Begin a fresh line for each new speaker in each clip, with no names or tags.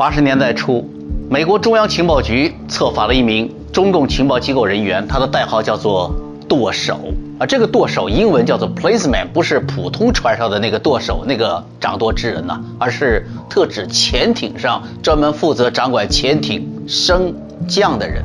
八十年代初，美国中央情报局策反了一名中共情报机构人员，他的代号叫做“舵手”啊。这个舵手英文叫做 “placeman”，不是普通船上的那个舵手，那个掌舵之人呐，而是特指潜艇上专门负责掌管潜艇升降的人。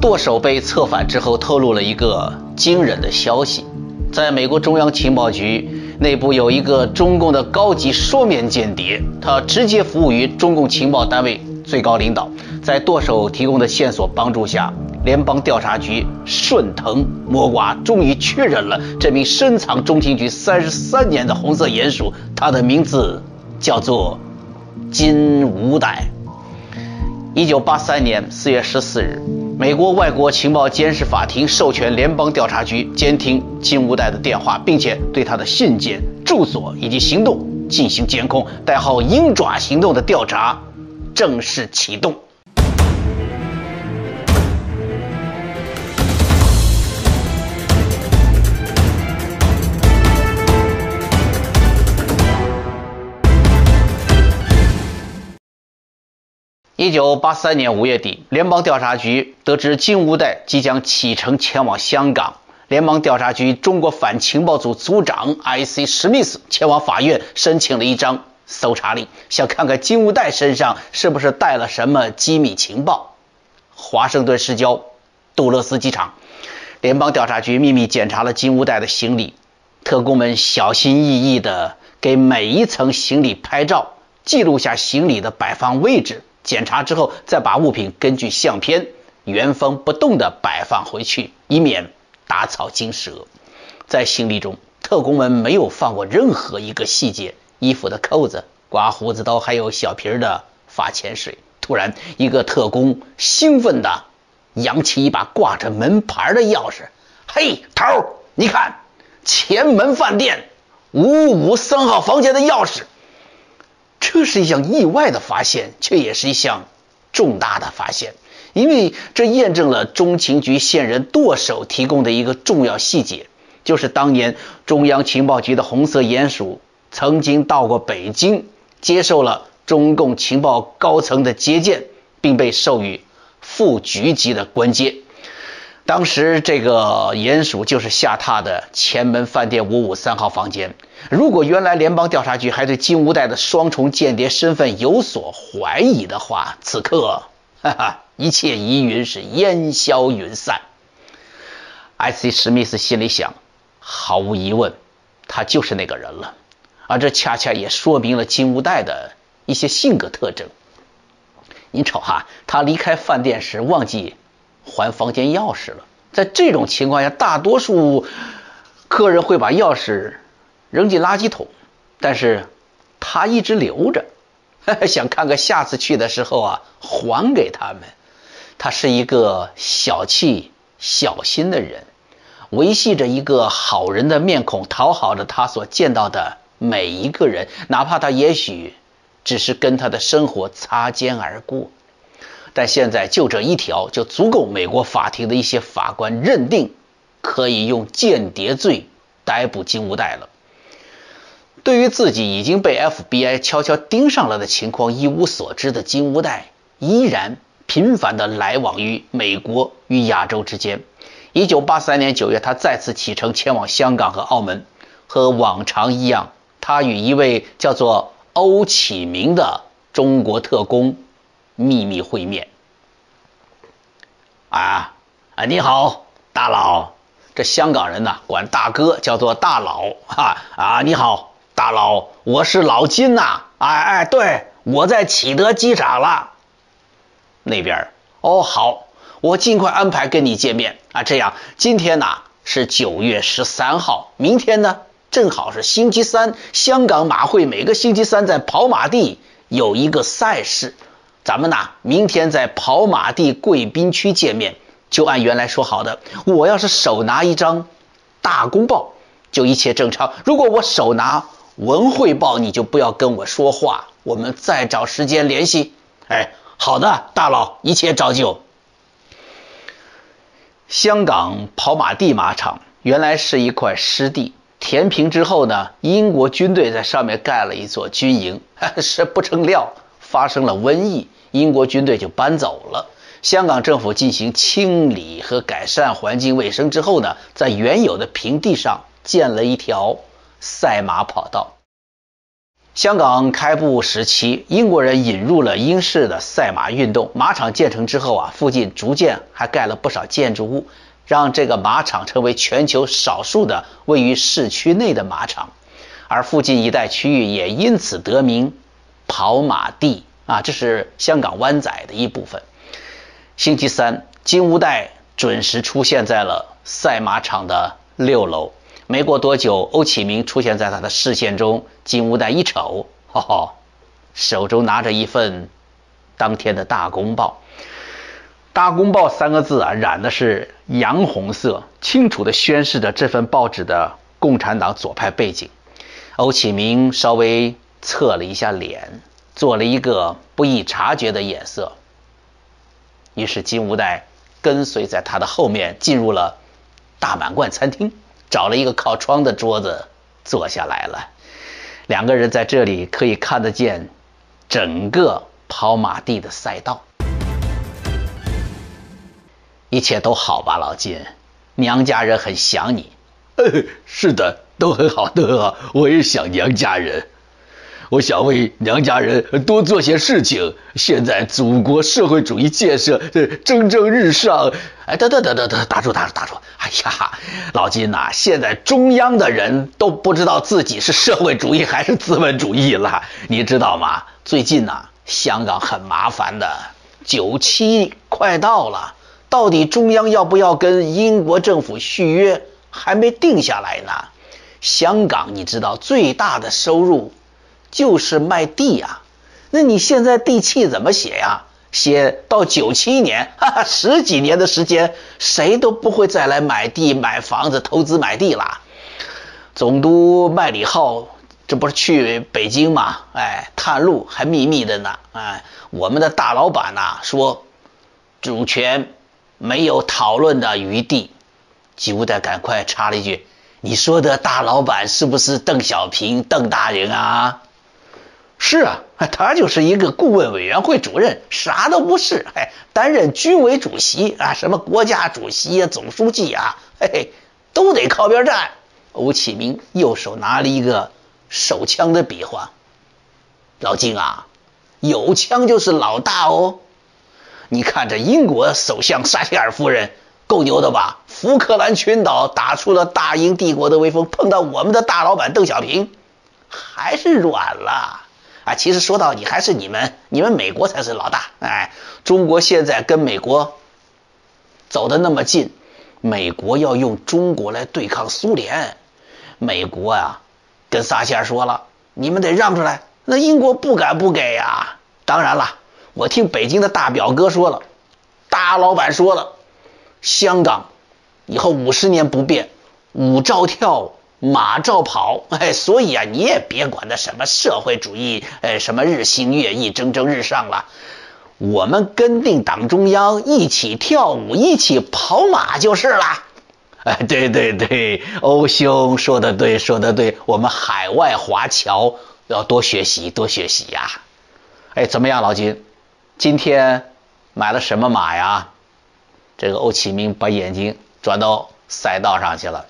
舵手被策反之后，透露了一个惊人的消息：在美国中央情报局。内部有一个中共的高级双面间谍，他直接服务于中共情报单位最高领导。在舵手提供的线索帮助下，联邦调查局顺藤摸瓜，终于确认了这名深藏中情局三十三年的红色鼹鼠，他的名字叫做金无代。一九八三年四月十四日。美国外国情报监视法庭授权联邦调查局监听金无代的电话，并且对他的信件、住所以及行动进行监控。代号“鹰爪行动”的调查正式启动。一九八三年五月底，联邦调查局得知金无代即将启程前往香港，联邦调查局中国反情报组组长 I.C. 史密斯前往法院申请了一张搜查令，想看看金无代身上是不是带了什么机密情报。华盛顿市郊杜勒斯机场，联邦调查局秘密检查了金无代的行李，特工们小心翼翼地给每一层行李拍照，记录下行李的摆放位置。检查之后，再把物品根据相片原封不动地摆放回去，以免打草惊蛇。在行李中，特工们没有放过任何一个细节：衣服的扣子、刮胡子刀，还有小瓶的发钱水。突然，一个特工兴奋地扬起一把挂着门牌的钥匙：“嘿，头儿，你看，前门饭店五五三号房间的钥匙。”这是一项意外的发现，却也是一项重大的发现，因为这验证了中情局线人舵手提供的一个重要细节，就是当年中央情报局的红色鼹鼠曾经到过北京，接受了中共情报高层的接见，并被授予副局级的官阶。当时这个鼹鼠就是下榻的前门饭店五五三号房间。如果原来联邦调查局还对金无代的双重间谍身份有所怀疑的话，此刻，哈哈，一切疑云是烟消云散。艾斯史密斯心里想：毫无疑问，他就是那个人了。而这恰恰也说明了金无代的一些性格特征。您瞅哈，他离开饭店时忘记。还房间钥匙了。在这种情况下，大多数客人会把钥匙扔进垃圾桶，但是他一直留着，想看看下次去的时候啊还给他们。他是一个小气、小心的人，维系着一个好人的面孔，讨好着他所见到的每一个人，哪怕他也许只是跟他的生活擦肩而过。但现在就这一条就足够美国法庭的一些法官认定，可以用间谍罪逮捕金无代了。对于自己已经被 FBI 悄悄盯上了的情况一无所知的金无代，依然频繁地来往于美国与亚洲之间。1983年9月，他再次启程前往香港和澳门，和往常一样，他与一位叫做欧启明的中国特工。秘密会面。啊啊！你好，大佬。这香港人呢，管大哥叫做大佬。哈啊！你好，大佬，我是老金呐。哎哎，对，我在启德机场了。那边哦，好，我尽快安排跟你见面啊。这样，今天呢是九月十三号，明天呢正好是星期三。香港马会每个星期三在跑马地有一个赛事。咱们呐，明天在跑马地贵宾区见面，就按原来说好的。我要是手拿一张大公报，就一切正常；如果我手拿文汇报，你就不要跟我说话。我们再找时间联系。哎，好的，大佬，一切照旧。香港跑马地马场原来是一块湿地，填平之后呢，英国军队在上面盖了一座军营，是不成料。发生了瘟疫，英国军队就搬走了。香港政府进行清理和改善环境卫生之后呢，在原有的平地上建了一条赛马跑道。香港开埠时期，英国人引入了英式的赛马运动。马场建成之后啊，附近逐渐还盖了不少建筑物，让这个马场成为全球少数的位于市区内的马场，而附近一带区域也因此得名“跑马地”啊，这是香港湾仔的一部分。星期三，金乌代准时出现在了赛马场的六楼。没过多久，欧启明出现在他的视线中。金乌代一瞅，哈哈，手中拿着一份当天的大公报。大公报三个字啊，染的是洋红色，清楚地宣示着这份报纸的共产党左派背景。欧启明稍微侧了一下脸，做了一个不易察觉的眼色。于是金无代跟随在他的后面进入了大满贯餐厅，找了一个靠窗的桌子坐下来了。两个人在这里可以看得见整个跑马地的赛道。一切都好吧，老金？娘家人很想你。
是的，都很好，都很好。我也想娘家人。我想为娘家人多做些事情。现在祖国社会主义建设蒸蒸日上。
哎，等等等等等，打住打住打住！哎呀，老金呐，现在中央的人都不知道自己是社会主义还是资本主义了，你知道吗？最近呐，香港很麻烦的，九七快到了，到底中央要不要跟英国政府续约，还没定下来呢。香港你知道最大的收入。就是卖地呀，那你现在地契怎么写呀？写到九七年，哈哈，十几年的时间，谁都不会再来买地、买房子、投资买地了。总督麦理浩这不是去北京吗？哎，探路还秘密的呢。哎，我们的大老板呐说，主权没有讨论的余地。吉乌代赶快插了一句：“你说的大老板是不是邓小平邓大人啊？”是啊，他就是一个顾问委员会主任，啥都不是。哎，担任军委主席啊，什么国家主席啊、总书记啊，嘿嘿，都得靠边站。欧启明右手拿了一个手枪的比划。老金啊，有枪就是老大哦。你看这英国首相撒切尔夫人够牛的吧？福克兰群岛打出了大英帝国的威风，碰到我们的大老板邓小平，还是软了。啊，其实说到底还是你们，你们美国才是老大。哎，中国现在跟美国走的那么近，美国要用中国来对抗苏联，美国啊，跟撒切尔说了，你们得让出来。那英国不敢不给呀。当然了，我听北京的大表哥说了，大老板说了，香港以后五十年不变，舞照跳。马照跑，哎，所以啊，你也别管那什么社会主义，哎，什么日新月异、蒸蒸日上了。我们跟定党中央一起跳舞，一起跑马就是了。哎，对对对，欧兄说的对，说的对，我们海外华侨要多学习，多学习呀。哎，怎么样，老金？今天买了什么马呀？这个欧启明把眼睛转到赛道上去了。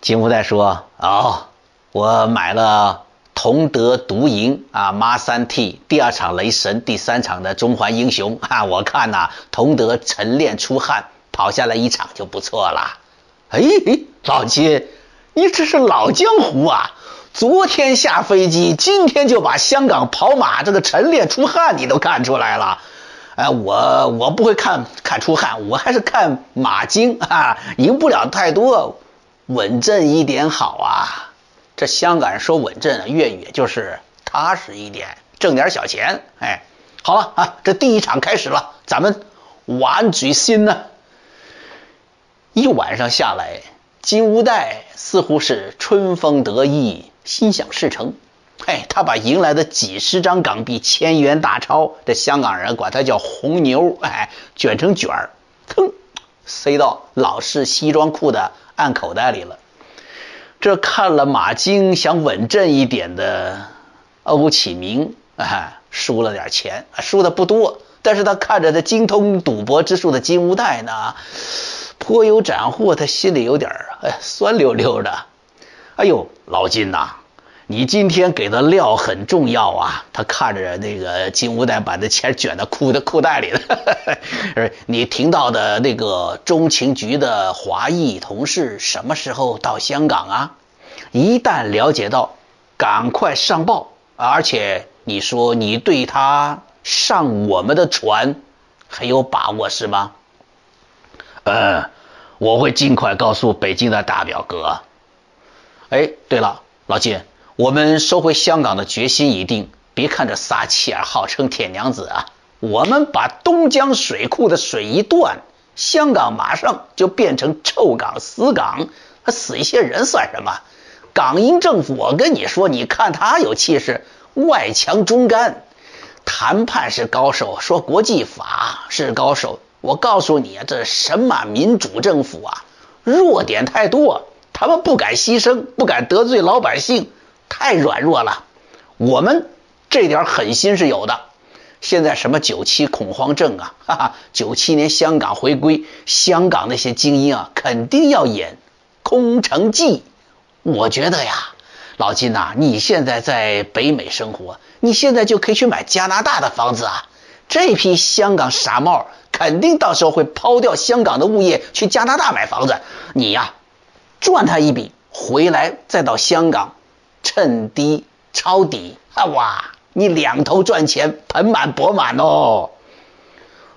金福代说：“哦，我买了同德独赢啊，马三 T 第二场雷神，第三场的中环英雄啊。我看呐，同德晨练出汗，跑下来一场就不错了。哎，老金，你这是老江湖啊！昨天下飞机，今天就把香港跑马这个晨练出汗你都看出来了。哎，我我不会看看出汗，我还是看马精啊，赢不了太多。”稳阵一点好啊！这香港人说稳阵，粤语就是踏实一点，挣点小钱。哎，好了啊，这第一场开始了，咱们玩嘴心呢。一晚上下来，金乌代似乎是春风得意，心想事成。嘿，他把赢来的几十张港币、千元大钞，这香港人管它叫红牛，哎，卷成卷儿，腾，塞到老式西装裤的。暗口袋里了。这看了马经想稳阵一点的欧启明啊输了点钱，输的不多，但是他看着这精通赌博之术的金无代呢，颇有斩获，他心里有点哎酸溜溜的。哎呦，老金呐！你今天给的料很重要啊！他看着那个金无代把那钱卷到裤的裤袋里了。你听到的那个中情局的华裔同事什么时候到香港啊？一旦了解到，赶快上报。而且你说你对他上我们的船很有把握是吗？
嗯，我会尽快告诉北京的大表哥。
哎，对了，老金。我们收回香港的决心已定，别看这撒切尔号称铁娘子啊，我们把东江水库的水一断，香港马上就变成臭港死港，死一些人算什么？港英政府，我跟你说，你看他有气势，外强中干，谈判是高手，说国际法是高手。我告诉你啊，这神马民主政府啊，弱点太多，他们不敢牺牲，不敢得罪老百姓。太软弱了，我们这点狠心是有的。现在什么九七恐慌症啊，哈哈，九七年香港回归，香港那些精英啊，肯定要演空城计。我觉得呀，老金呐，你现在在北美生活，你现在就可以去买加拿大的房子啊。这批香港傻帽肯定到时候会抛掉香港的物业去加拿大买房子，你呀，赚他一笔回来再到香港。趁低抄底啊！哇，你两头赚钱，盆满钵满哦。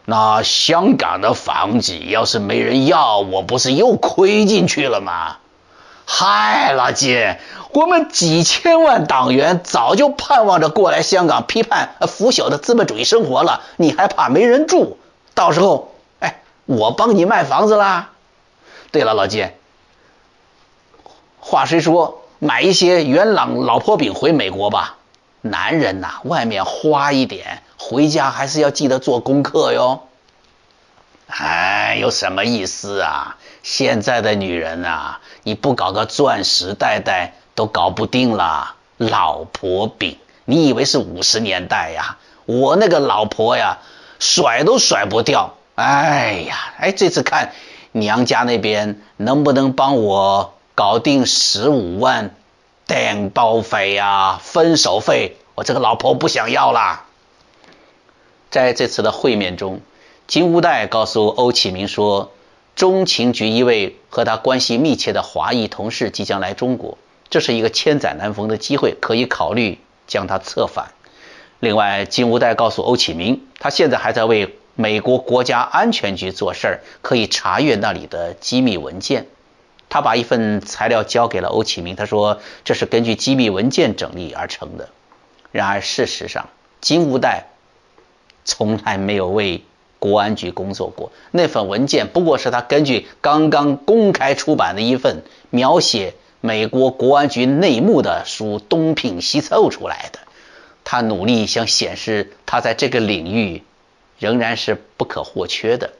那香港的房子要是没人要，我不是又亏进去了吗？
嗨，老金，我们几千万党员早就盼望着过来香港批判腐朽的资本主义生活了，你还怕没人住？到时候，哎，我帮你卖房子啦。对了，老金，话虽说。买一些元朗老婆饼回美国吧，男人呐，外面花一点，回家还是要记得做功课哟。
哎，有什么意思啊？现在的女人呐，你不搞个钻石戴戴都搞不定了。老婆饼，你以为是五十年代呀？我那个老婆呀，甩都甩不掉。哎呀，哎，这次看娘家那边能不能帮我？搞定十五万电包费呀，分手费，我这个老婆不想要啦。
在这次的会面中，金吾代告诉欧启明说，中情局一位和他关系密切的华裔同事即将来中国，这是一个千载难逢的机会，可以考虑将他策反。另外，金吾代告诉欧启明，他现在还在为美国国家安全局做事儿，可以查阅那里的机密文件。他把一份材料交给了欧启明，他说这是根据机密文件整理而成的。然而事实上，金无代从来没有为国安局工作过，那份文件不过是他根据刚刚公开出版的一份描写美国国安局内幕的书东拼西凑出来的。他努力想显示他在这个领域仍然是不可或缺的。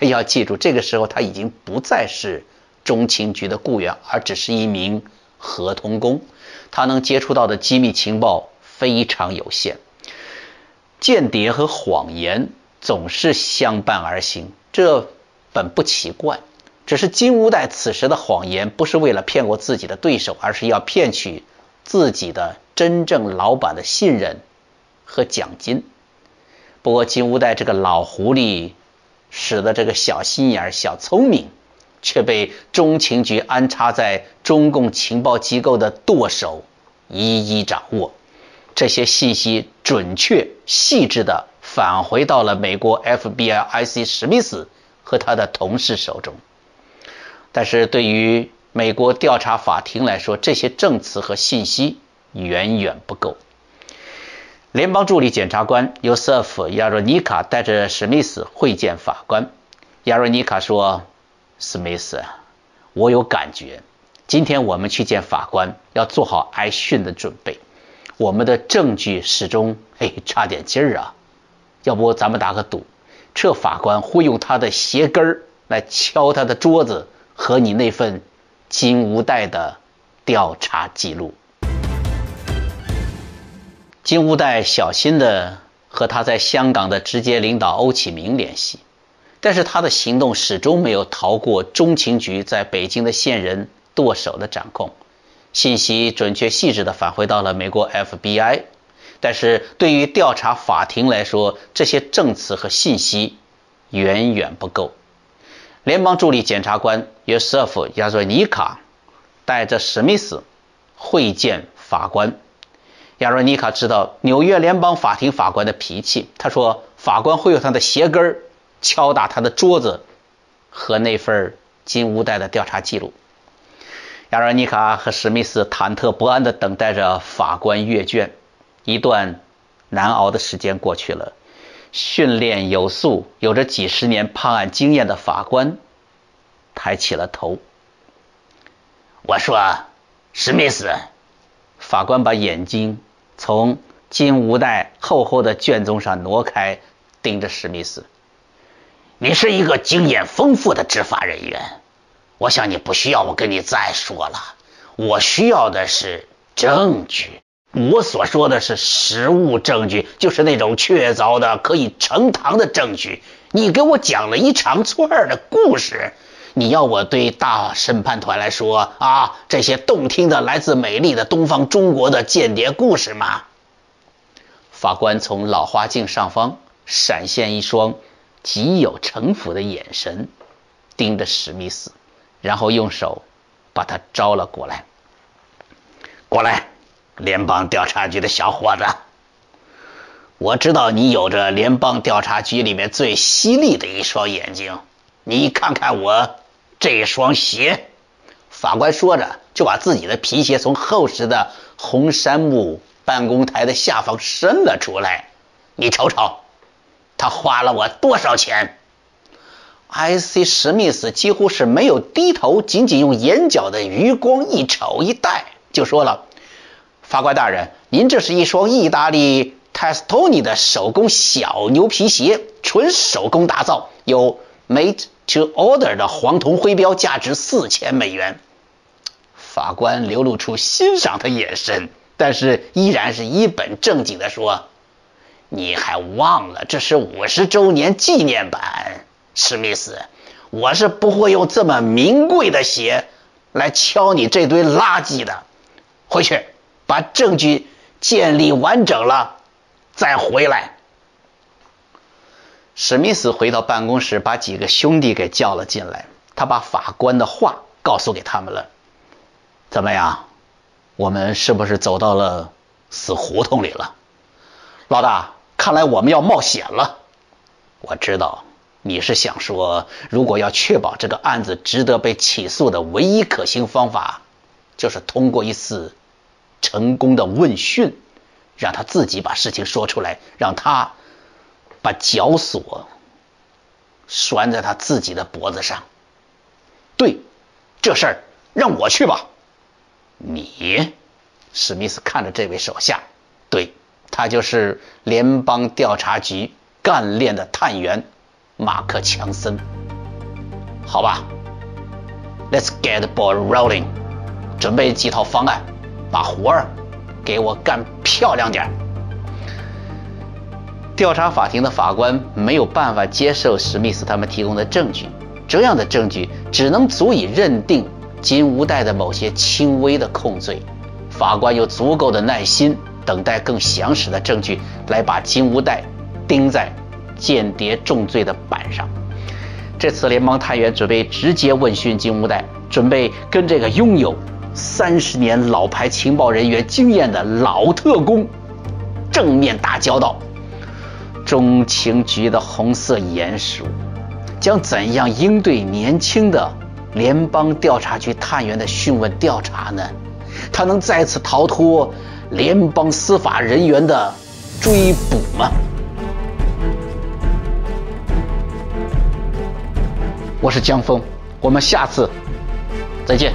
要记住，这个时候他已经不再是。中情局的雇员，而只是一名合同工，他能接触到的机密情报非常有限。间谍和谎言总是相伴而行，这本不奇怪。只是金无代此时的谎言不是为了骗过自己的对手，而是要骗取自己的真正老板的信任和奖金。不过金无代这个老狐狸，使得这个小心眼、小聪明。却被中情局安插在中共情报机构的舵手一一掌握，这些信息准确细致地返回到了美国 FBI IC 史密斯和他的同事手中。但是对于美国调查法庭来说，这些证词和信息远远不够。联邦助理检察官尤瑟夫·亚若尼卡带着史密斯会见法官。亚若尼卡说。史密斯，我有感觉，今天我们去见法官，要做好挨训的准备。我们的证据始终哎差点劲儿啊，要不咱们打个赌，这法官会用他的鞋跟儿来敲他的桌子和你那份金无代的调查记录。金乌代小心的和他在香港的直接领导欧启明联系，但是他的行动始终没有逃过中情局在北京的线人剁手的掌控，信息准确细致地返回到了美国 FBI，但是对于调查法庭来说，这些证词和信息远远不够。联邦助理检察官约瑟夫·亚瑞尼卡带着史密斯会见法官。亚瑞尼卡知道纽约联邦法庭法官的脾气，他说：“法官会用他的鞋跟儿敲打他的桌子和那份金乌袋的调查记录。”亚瑞尼卡和史密斯忐忑不安地等待着法官阅卷。一段难熬的时间过去了，训练有素、有着几十年判案经验的法官抬起了头。
我说：“史密斯。”
法官把眼睛从金无袋厚厚的卷宗上挪开，盯着史密斯：“
你是一个经验丰富的执法人员，我想你不需要我跟你再说了。我需要的是证据，我所说的是实物证据，就是那种确凿的可以呈堂的证据。你给我讲了一长串的故事。”你要我对大审判团来说啊，这些动听的来自美丽的东方中国的间谍故事吗？
法官从老花镜上方闪现一双极有城府的眼神，盯着史密斯，然后用手把他招了过来。
过来，联邦调查局的小伙子，我知道你有着联邦调查局里面最犀利的一双眼睛，你看看我。这双鞋，法官说着，就把自己的皮鞋从厚实的红杉木办公台的下方伸了出来。你瞅瞅，他花了我多少钱
？I.C. 史密斯几乎是没有低头，仅仅用眼角的余光一瞅一戴，就说了：“法官大人，您这是一双意大利 Testoni 的手工小牛皮鞋，纯手工打造，有 Made。” To order 的黄铜徽标价值四千美元。法官流露出欣赏的眼神，但是依然是一本正经地说：“
你还忘了这是五十周年纪念版，史密斯，我是不会用这么名贵的鞋来敲你这堆垃圾的。回去把证据建立完整了，再回来。”
史密斯回到办公室，把几个兄弟给叫了进来。他把法官的话告诉给他们了。怎么样？我们是不是走到了死胡同里了？老大，看来我们要冒险了。我知道你是想说，如果要确保这个案子值得被起诉的唯一可行方法，就是通过一次成功的问讯，让他自己把事情说出来，让他。把绞索拴在他自己的脖子上。对，这事儿让我去吧。
你，
史密斯看着这位手下，对他就是联邦调查局干练的探员马克·强森。好吧，Let's get the ball rolling，准备几套方案，把活儿给我干漂亮点儿。调查法庭的法官没有办法接受史密斯他们提供的证据，这样的证据只能足以认定金无代的某些轻微的控罪。法官有足够的耐心等待更详实的证据来把金无代钉在间谍重罪的板上。这次联邦探员准备直接问讯金无代，准备跟这个拥有三十年老牌情报人员经验的老特工正面打交道。中情局的红色鼹鼠将怎样应对年轻的联邦调查局探员的讯问调查呢？他能再次逃脱联邦司法人员的追捕吗？我是江峰，我们下次再见。